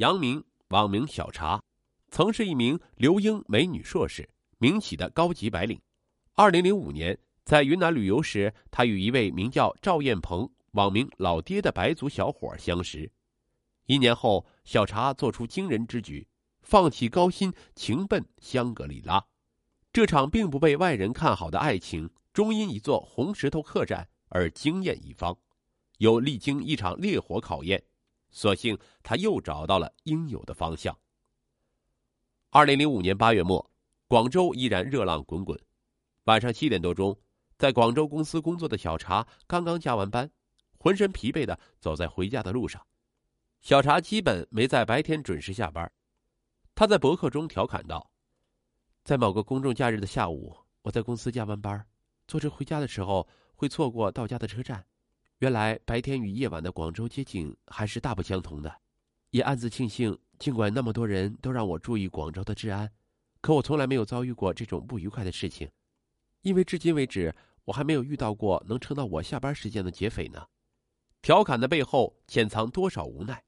杨明，网名小茶，曾是一名留英美女硕士，民企的高级白领。二零零五年，在云南旅游时，他与一位名叫赵艳鹏、网名老爹的白族小伙相识。一年后，小茶做出惊人之举，放弃高薪，情奔香格里拉。这场并不被外人看好的爱情，终因一座红石头客栈而惊艳一方。又历经一场烈火考验，所幸他又找到了应有的方向。二零零五年八月末，广州依然热浪滚滚。晚上七点多钟，在广州公司工作的小茶刚刚加完班，浑身疲惫的走在回家的路上。小茶基本没在白天准时下班，他在博客中调侃道：“在某个公众假日的下午，我在公司加完班，坐车回家的时候会错过到家的车站。原来白天与夜晚的广州街景还是大不相同的，也暗自庆幸，尽管那么多人都让我注意广州的治安，可我从来没有遭遇过这种不愉快的事情，因为至今为止我还没有遇到过能撑到我下班时间的劫匪呢。”调侃的背后潜藏多少无奈？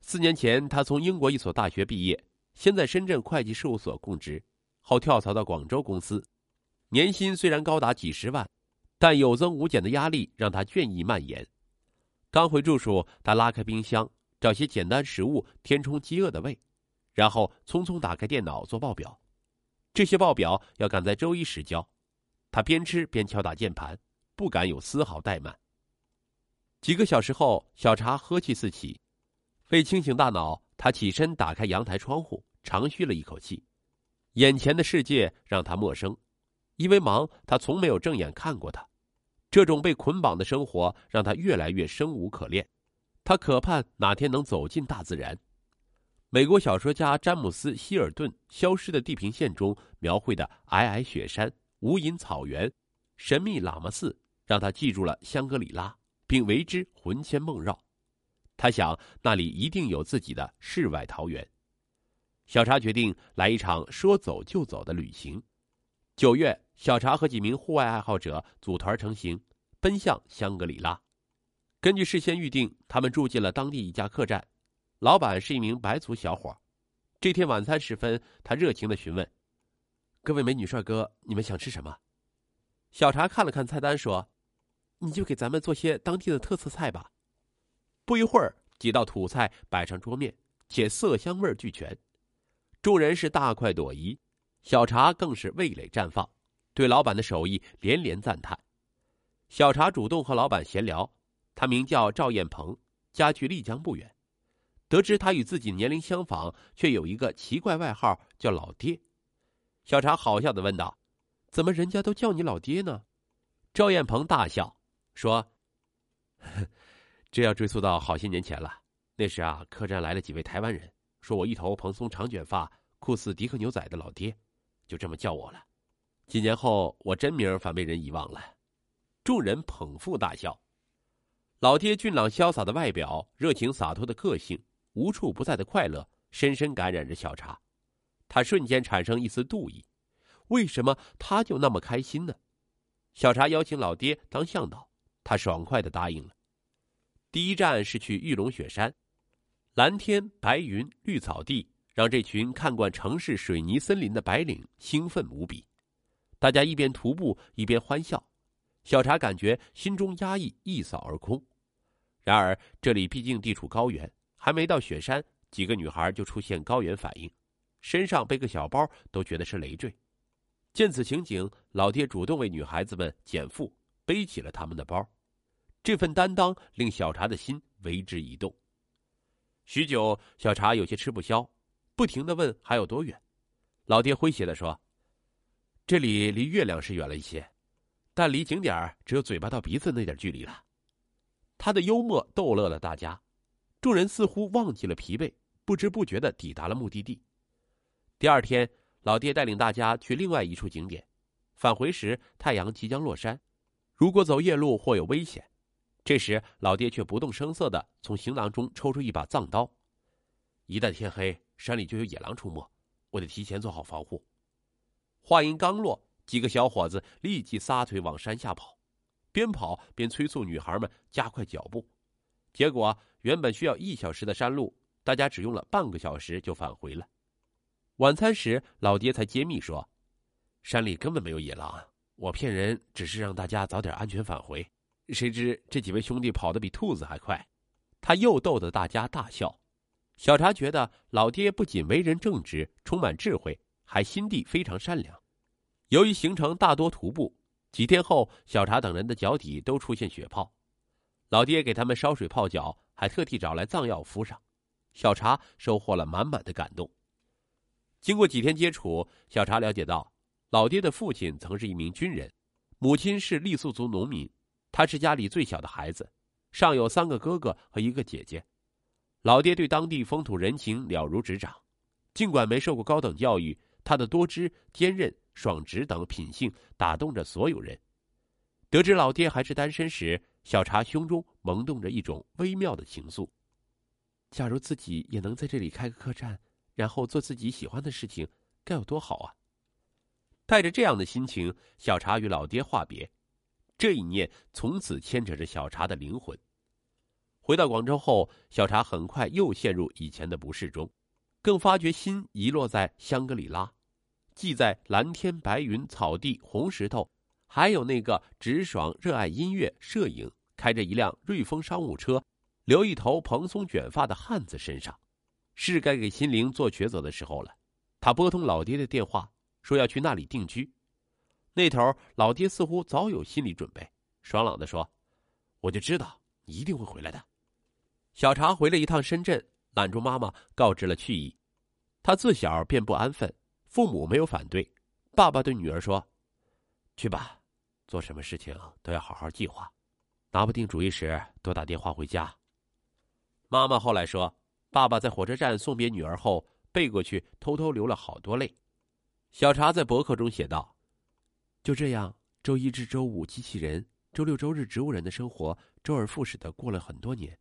四年前，他从英国一所大学毕业，先在深圳会计事务所供职，后跳槽到广州公司。年薪虽然高达几十万，但有增无减的压力让他倦意蔓延。刚回住处，他拉开冰箱，找些简单食物填充饥饿的胃，然后匆匆打开电脑做报表。这些报表要赶在周一时交，他边吃边敲打键盘，不敢有丝毫怠慢。几个小时后，小茶喝气四起。为清醒大脑，他起身打开阳台窗户，长吁了一口气。眼前的世界让他陌生，因为忙，他从没有正眼看过他。这种被捆绑的生活让他越来越生无可恋。他渴盼哪天能走进大自然。美国小说家詹姆斯·希尔顿《消失的地平线》中描绘的皑皑雪山、无垠草原、神秘喇嘛寺，让他记住了香格里拉，并为之魂牵梦绕。他想，那里一定有自己的世外桃源。小茶决定来一场说走就走的旅行。九月，小茶和几名户外爱好者组团成行，奔向香格里拉。根据事先预定，他们住进了当地一家客栈，老板是一名白族小伙。这天晚餐时分，他热情的询问：“各位美女帅哥，你们想吃什么？”小茶看了看菜单，说：“你就给咱们做些当地的特色菜吧。”不一会儿，几道土菜摆上桌面，且色香味俱全，众人是大快朵颐，小茶更是味蕾绽放，对老板的手艺连连赞叹。小茶主动和老板闲聊，他名叫赵艳鹏，家距丽江不远。得知他与自己年龄相仿，却有一个奇怪外号叫老爹，小茶好笑的问道：“怎么人家都叫你老爹呢？”赵艳鹏大笑说。这要追溯到好些年前了。那时啊，客栈来了几位台湾人，说我一头蓬松长卷发，酷似迪克牛仔的老爹，就这么叫我了。几年后，我真名反被人遗忘了。众人捧腹大笑。老爹俊朗潇洒的外表，热情洒脱的个性，无处不在的快乐，深深感染着小茶。他瞬间产生一丝妒意：为什么他就那么开心呢？小茶邀请老爹当向导，他爽快的答应了。第一站是去玉龙雪山，蓝天白云绿草地，让这群看惯城市水泥森林的白领兴奋无比。大家一边徒步一边欢笑，小茶感觉心中压抑一扫而空。然而这里毕竟地处高原，还没到雪山，几个女孩就出现高原反应，身上背个小包都觉得是累赘。见此情景，老爹主动为女孩子们减负，背起了他们的包。这份担当令小茶的心为之一动。许久，小茶有些吃不消，不停的问还有多远。老爹诙谐的说：“这里离月亮是远了一些，但离景点只有嘴巴到鼻子那点距离了。”他的幽默逗乐了大家，众人似乎忘记了疲惫，不知不觉的抵达了目的地。第二天，老爹带领大家去另外一处景点，返回时太阳即将落山，如果走夜路或有危险。这时，老爹却不动声色的从行囊中抽出一把藏刀。一旦天黑，山里就有野狼出没，我得提前做好防护。话音刚落，几个小伙子立即撒腿往山下跑，边跑边催促女孩们加快脚步。结果，原本需要一小时的山路，大家只用了半个小时就返回了。晚餐时，老爹才揭秘说：“山里根本没有野狼，我骗人只是让大家早点安全返回。谁知这几位兄弟跑得比兔子还快。”他又逗得大家大笑。小茶觉得老爹不仅为人正直、充满智慧，还心地非常善良。由于行程大多徒步，几天后，小茶等人的脚底都出现血泡。老爹给他们烧水泡脚，还特地找来藏药敷上。小茶收获了满满的感动。经过几天接触，小茶了解到，老爹的父亲曾是一名军人，母亲是傈僳族农民，他是家里最小的孩子，上有三个哥哥和一个姐姐。老爹对当地风土人情了如指掌，尽管没受过高等教育，他的多汁、坚韧、爽直等品性打动着所有人。得知老爹还是单身时，小茶胸中萌动着一种微妙的情愫。假如自己也能在这里开个客栈，然后做自己喜欢的事情，该有多好啊！带着这样的心情，小茶与老爹话别。这一念从此牵扯着小茶的灵魂。回到广州后，小茶很快又陷入以前的不适中，更发觉心遗落在香格里拉，系在蓝天白云、草地、红石头，还有那个直爽、热爱音乐、摄影、开着一辆瑞风商务车、留一头蓬松卷发的汉子身上，是该给心灵做抉择的时候了。他拨通老爹的电话，说要去那里定居。那头老爹似乎早有心理准备，爽朗的说：“我就知道你一定会回来的。”小茶回了一趟深圳，揽住妈妈，告知了去意。他自小便不安分，父母没有反对。爸爸对女儿说：“去吧，做什么事情都要好好计划，拿不定主意时多打电话回家。”妈妈后来说：“爸爸在火车站送别女儿后，背过去偷偷流了好多泪。”小茶在博客中写道：“就这样，周一至周五机器人，周六周日植物人的生活，周而复始的过了很多年。”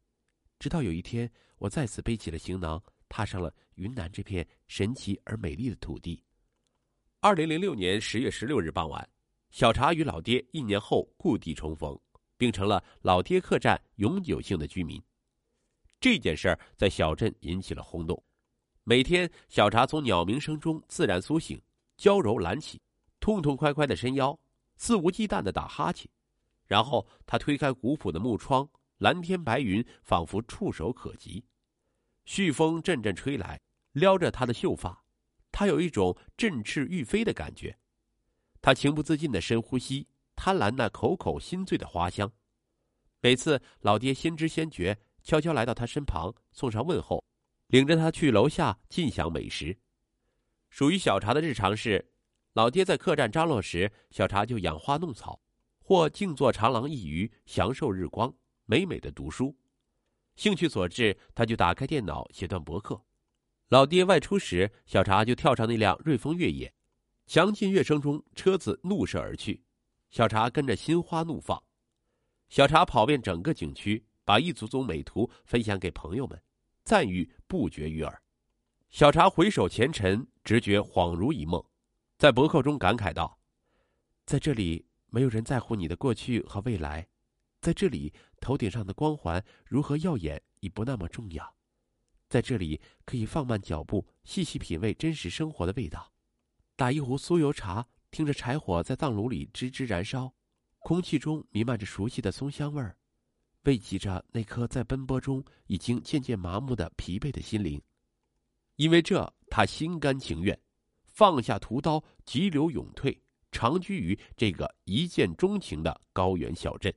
直到有一天，我再次背起了行囊，踏上了云南这片神奇而美丽的土地。二零零六年十月十六日傍晚，小茶与老爹一年后故地重逢，并成了老爹客栈永久性的居民。这件事儿在小镇引起了轰动。每天，小茶从鸟鸣声中自然苏醒，娇柔懒起，痛痛快快的伸腰，肆无忌惮的打哈欠，然后他推开古朴的木窗。蓝天白云仿佛触手可及，煦风阵阵吹来，撩着她的秀发，她有一种振翅欲飞的感觉。她情不自禁的深呼吸，贪婪那口口心醉的花香。每次老爹先知先觉，悄悄来到她身旁，送上问候，领着她去楼下尽享美食。属于小茶的日常是，老爹在客栈张罗时，小茶就养花弄草，或静坐长廊一隅，享受日光。美美的读书，兴趣所致，他就打开电脑写段博客。老爹外出时，小茶就跳上那辆瑞风越野，强劲乐声中，车子怒射而去，小茶跟着心花怒放。小茶跑遍整个景区，把一组组美图分享给朋友们，赞誉不绝于耳。小茶回首前尘，直觉恍如一梦，在博客中感慨道：“在这里，没有人在乎你的过去和未来。”在这里，头顶上的光环如何耀眼已不那么重要。在这里，可以放慢脚步，细细品味真实生活的味道。打一壶酥油茶，听着柴火在藏炉里吱吱燃烧，空气中弥漫着熟悉的松香味儿，慰藉着那颗在奔波中已经渐渐麻木的疲惫的心灵。因为这，他心甘情愿放下屠刀，急流勇退，长居于这个一见钟情的高原小镇。